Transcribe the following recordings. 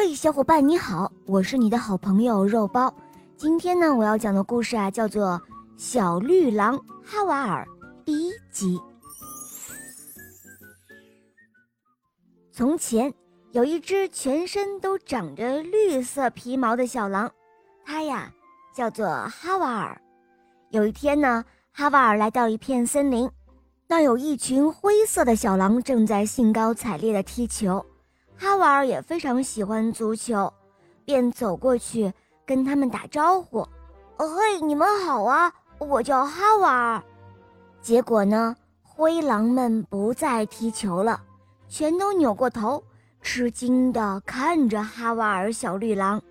嘿，小伙伴你好，我是你的好朋友肉包。今天呢，我要讲的故事啊，叫做《小绿狼哈瓦尔》第一集。从前有一只全身都长着绿色皮毛的小狼，它呀叫做哈瓦尔。有一天呢，哈瓦尔来到一片森林，那有一群灰色的小狼正在兴高采烈地踢球。哈瓦尔也非常喜欢足球，便走过去跟他们打招呼：“嘿，你们好啊，我叫哈瓦尔。”结果呢，灰狼们不再踢球了，全都扭过头，吃惊地看着哈瓦尔小绿狼。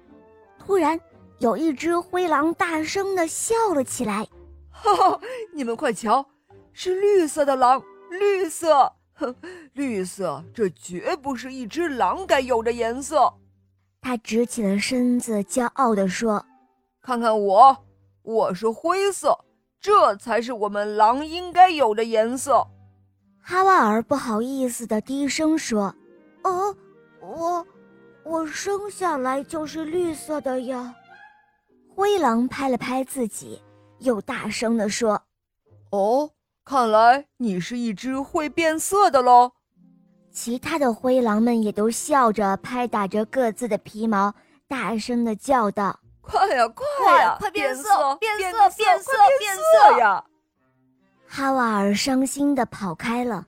突然，有一只灰狼大声地笑了起来：“哈哈，你们快瞧，是绿色的狼，绿色！”哼，绿色，这绝不是一只狼该有的颜色。他直起了身子，骄傲地说：“看看我，我是灰色，这才是我们狼应该有的颜色。”哈瓦尔不好意思地低声说：“哦，我，我生下来就是绿色的呀。”灰狼拍了拍自己，又大声地说：“哦。”看来你是一只会变色的喽。其他的灰狼们也都笑着拍打着各自的皮毛，大声的叫道：“快呀，快呀，快变色，变色，变色，变色呀！”哈瓦尔伤心的跑开了，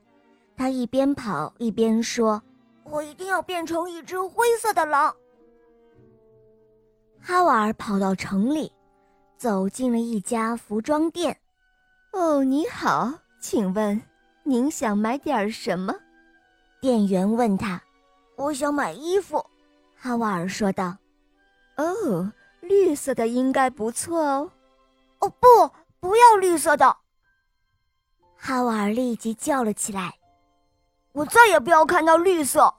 他一边跑一边说：“我一定要变成一只灰色的狼。”哈瓦尔跑到城里，走进了一家服装店。哦，你好，请问您想买点什么？店员问他。我想买衣服，哈瓦尔说道。哦，绿色的应该不错哦。哦不，不要绿色的！哈瓦尔立即叫了起来。我再也不要看到绿色，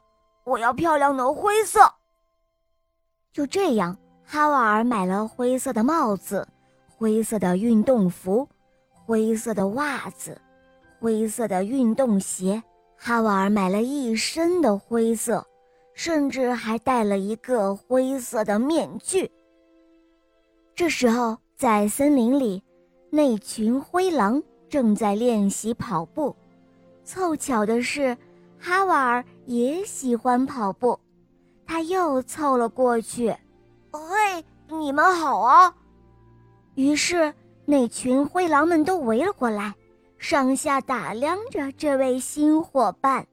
我要漂亮的灰色。就这样，哈瓦尔买了灰色的帽子，灰色的运动服。灰色的袜子，灰色的运动鞋，哈瓦尔买了一身的灰色，甚至还戴了一个灰色的面具。这时候，在森林里，那群灰狼正在练习跑步。凑巧的是，哈瓦尔也喜欢跑步，他又凑了过去。“嘿，你们好啊！”于是。那群灰狼们都围了过来，上下打量着这位新伙伴。